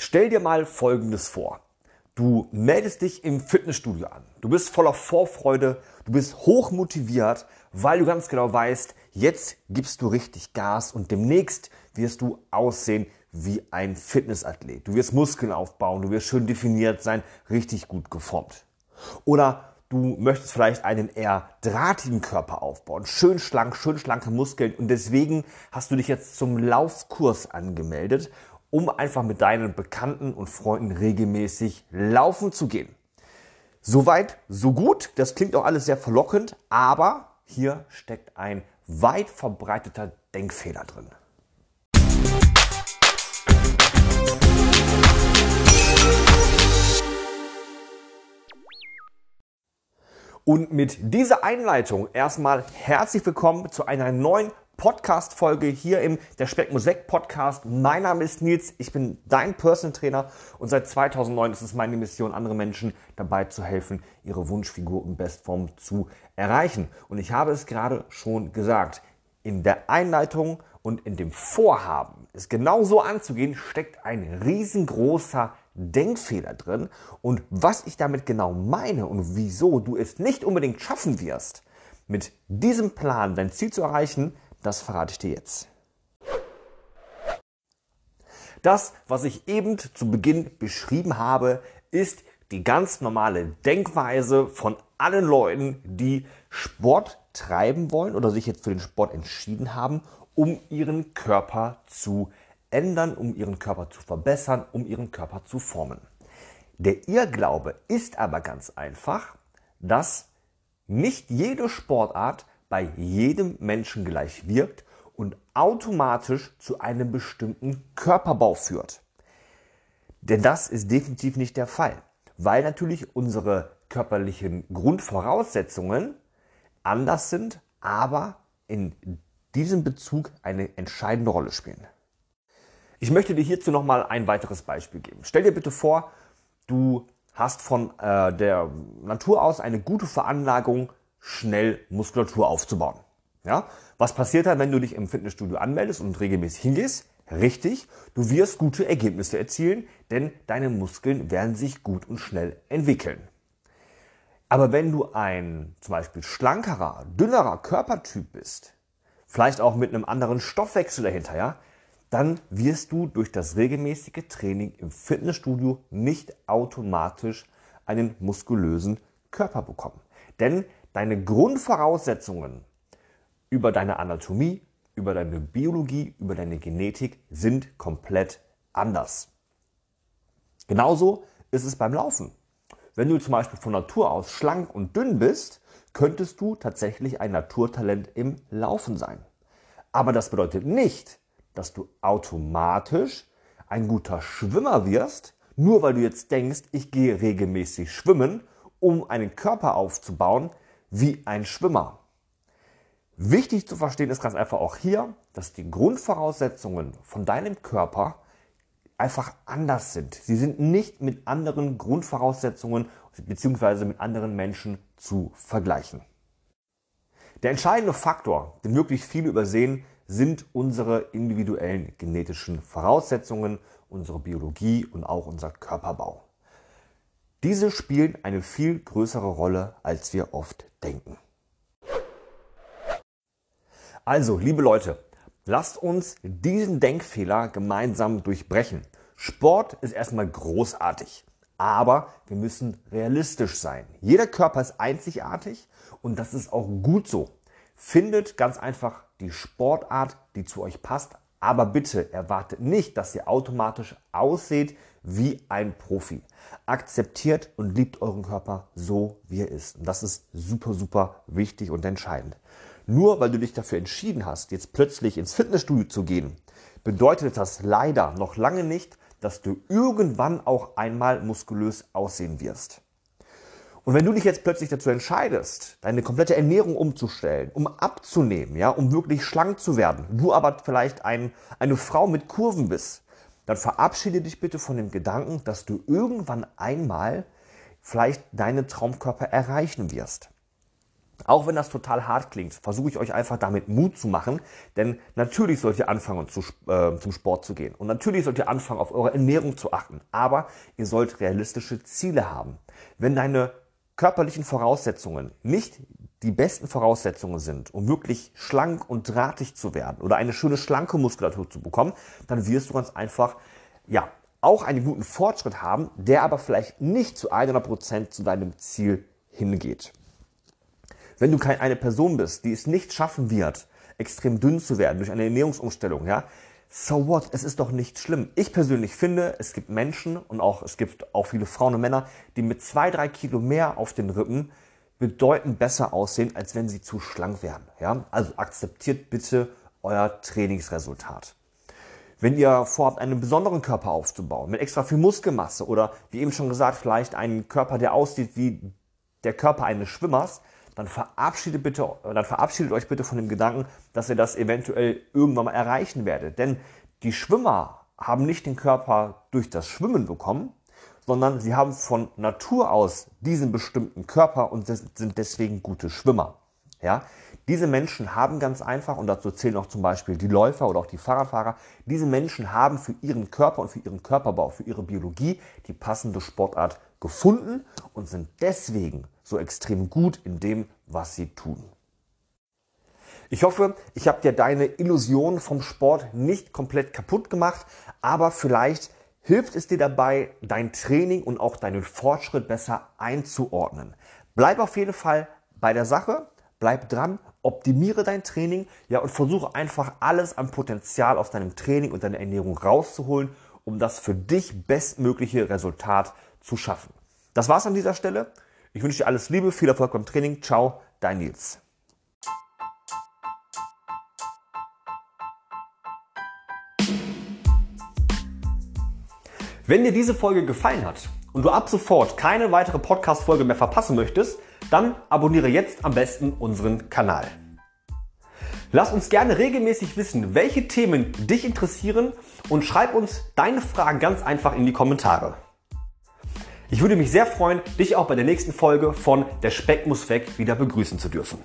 Stell dir mal Folgendes vor. Du meldest dich im Fitnessstudio an. Du bist voller Vorfreude, du bist hoch motiviert, weil du ganz genau weißt, jetzt gibst du richtig Gas und demnächst wirst du aussehen wie ein Fitnessathlet. Du wirst Muskeln aufbauen, du wirst schön definiert sein, richtig gut geformt. Oder du möchtest vielleicht einen eher drahtigen Körper aufbauen, schön schlank, schön schlanke Muskeln und deswegen hast du dich jetzt zum Laufkurs angemeldet, um einfach mit deinen Bekannten und Freunden regelmäßig laufen zu gehen. Soweit, so gut. Das klingt auch alles sehr verlockend, aber hier steckt ein weit verbreiteter Denkfehler drin. Und mit dieser Einleitung erstmal herzlich willkommen zu einer neuen Podcast-Folge hier im Der Speck muss weg Podcast. Mein Name ist Nils, ich bin dein Personal Trainer und seit 2009 ist es meine Mission, andere Menschen dabei zu helfen, ihre Wunschfigur in Bestform zu erreichen. Und ich habe es gerade schon gesagt, in der Einleitung und in dem Vorhaben, es genau so anzugehen, steckt ein riesengroßer Denkfehler drin. Und was ich damit genau meine und wieso du es nicht unbedingt schaffen wirst, mit diesem Plan dein Ziel zu erreichen, das verrate ich dir jetzt. Das, was ich eben zu Beginn beschrieben habe, ist die ganz normale Denkweise von allen Leuten, die Sport treiben wollen oder sich jetzt für den Sport entschieden haben, um ihren Körper zu ändern, um ihren Körper zu verbessern, um ihren Körper zu formen. Der Irrglaube ist aber ganz einfach, dass nicht jede Sportart bei jedem Menschen gleich wirkt und automatisch zu einem bestimmten Körperbau führt. Denn das ist definitiv nicht der Fall, weil natürlich unsere körperlichen Grundvoraussetzungen anders sind, aber in diesem Bezug eine entscheidende Rolle spielen. Ich möchte dir hierzu nochmal ein weiteres Beispiel geben. Stell dir bitte vor, du hast von äh, der Natur aus eine gute Veranlagung, schnell Muskulatur aufzubauen. Ja? Was passiert dann, wenn du dich im Fitnessstudio anmeldest und regelmäßig hingehst? Richtig, du wirst gute Ergebnisse erzielen, denn deine Muskeln werden sich gut und schnell entwickeln. Aber wenn du ein zum Beispiel schlankerer, dünnerer Körpertyp bist, vielleicht auch mit einem anderen Stoffwechsel dahinter, ja, dann wirst du durch das regelmäßige Training im Fitnessstudio nicht automatisch einen muskulösen Körper bekommen. Denn deine Grundvoraussetzungen über deine Anatomie, über deine Biologie, über deine Genetik sind komplett anders. Genauso ist es beim Laufen. Wenn du zum Beispiel von Natur aus schlank und dünn bist, könntest du tatsächlich ein Naturtalent im Laufen sein. Aber das bedeutet nicht, dass du automatisch ein guter Schwimmer wirst, nur weil du jetzt denkst, ich gehe regelmäßig schwimmen, um einen Körper aufzubauen wie ein Schwimmer. Wichtig zu verstehen ist ganz einfach auch hier, dass die Grundvoraussetzungen von deinem Körper einfach anders sind. Sie sind nicht mit anderen Grundvoraussetzungen bzw. mit anderen Menschen zu vergleichen. Der entscheidende Faktor, den wirklich viele übersehen, sind unsere individuellen genetischen Voraussetzungen, unsere Biologie und auch unser Körperbau. Diese spielen eine viel größere Rolle, als wir oft denken. Also, liebe Leute, lasst uns diesen Denkfehler gemeinsam durchbrechen. Sport ist erstmal großartig, aber wir müssen realistisch sein. Jeder Körper ist einzigartig und das ist auch gut so. Findet ganz einfach die Sportart, die zu euch passt, aber bitte erwartet nicht, dass ihr automatisch ausseht wie ein Profi. Akzeptiert und liebt euren Körper so, wie er ist. Und das ist super, super wichtig und entscheidend. Nur weil du dich dafür entschieden hast, jetzt plötzlich ins Fitnessstudio zu gehen, bedeutet das leider noch lange nicht, dass du irgendwann auch einmal muskulös aussehen wirst. Und wenn du dich jetzt plötzlich dazu entscheidest, deine komplette Ernährung umzustellen, um abzunehmen, ja, um wirklich schlank zu werden, du aber vielleicht ein, eine Frau mit Kurven bist, dann verabschiede dich bitte von dem Gedanken, dass du irgendwann einmal vielleicht deinen Traumkörper erreichen wirst. Auch wenn das total hart klingt, versuche ich euch einfach damit Mut zu machen, denn natürlich sollt ihr anfangen zu, äh, zum Sport zu gehen und natürlich sollt ihr anfangen auf eure Ernährung zu achten, aber ihr sollt realistische Ziele haben. Wenn deine körperlichen Voraussetzungen nicht die besten Voraussetzungen sind, um wirklich schlank und drahtig zu werden oder eine schöne schlanke Muskulatur zu bekommen, dann wirst du ganz einfach, ja, auch einen guten Fortschritt haben, der aber vielleicht nicht zu 100 Prozent zu deinem Ziel hingeht. Wenn du keine Person bist, die es nicht schaffen wird, extrem dünn zu werden durch eine Ernährungsumstellung, ja, so what? Es ist doch nicht schlimm. Ich persönlich finde, es gibt Menschen und auch es gibt auch viele Frauen und Männer, die mit zwei, drei Kilo mehr auf den Rippen bedeutend besser aussehen, als wenn sie zu schlank wären. Ja? Also akzeptiert bitte euer Trainingsresultat. Wenn ihr vorhabt, einen besonderen Körper aufzubauen, mit extra viel Muskelmasse oder wie eben schon gesagt, vielleicht einen Körper, der aussieht wie der Körper eines Schwimmers, dann verabschiedet, bitte, dann verabschiedet euch bitte von dem Gedanken, dass ihr das eventuell irgendwann mal erreichen werdet. Denn die Schwimmer haben nicht den Körper durch das Schwimmen bekommen, sondern sie haben von Natur aus diesen bestimmten Körper und sind deswegen gute Schwimmer. Ja? Diese Menschen haben ganz einfach, und dazu zählen auch zum Beispiel die Läufer oder auch die Fahrradfahrer, diese Menschen haben für ihren Körper und für ihren Körperbau, für ihre Biologie die passende Sportart gefunden und sind deswegen so extrem gut in dem, was sie tun. Ich hoffe, ich habe dir deine Illusion vom Sport nicht komplett kaputt gemacht, aber vielleicht hilft es dir dabei, dein Training und auch deinen Fortschritt besser einzuordnen. Bleib auf jeden Fall bei der Sache, bleib dran, optimiere dein Training, ja und versuche einfach alles an Potenzial aus deinem Training und deiner Ernährung rauszuholen, um das für dich bestmögliche Resultat zu schaffen. Das war's an dieser Stelle. Ich wünsche dir alles Liebe, viel Erfolg beim Training. Ciao, dein Nils. Wenn dir diese Folge gefallen hat und du ab sofort keine weitere Podcast-Folge mehr verpassen möchtest, dann abonniere jetzt am besten unseren Kanal. Lass uns gerne regelmäßig wissen, welche Themen dich interessieren und schreib uns deine Fragen ganz einfach in die Kommentare. Ich würde mich sehr freuen, dich auch bei der nächsten Folge von Der Speck muss weg wieder begrüßen zu dürfen.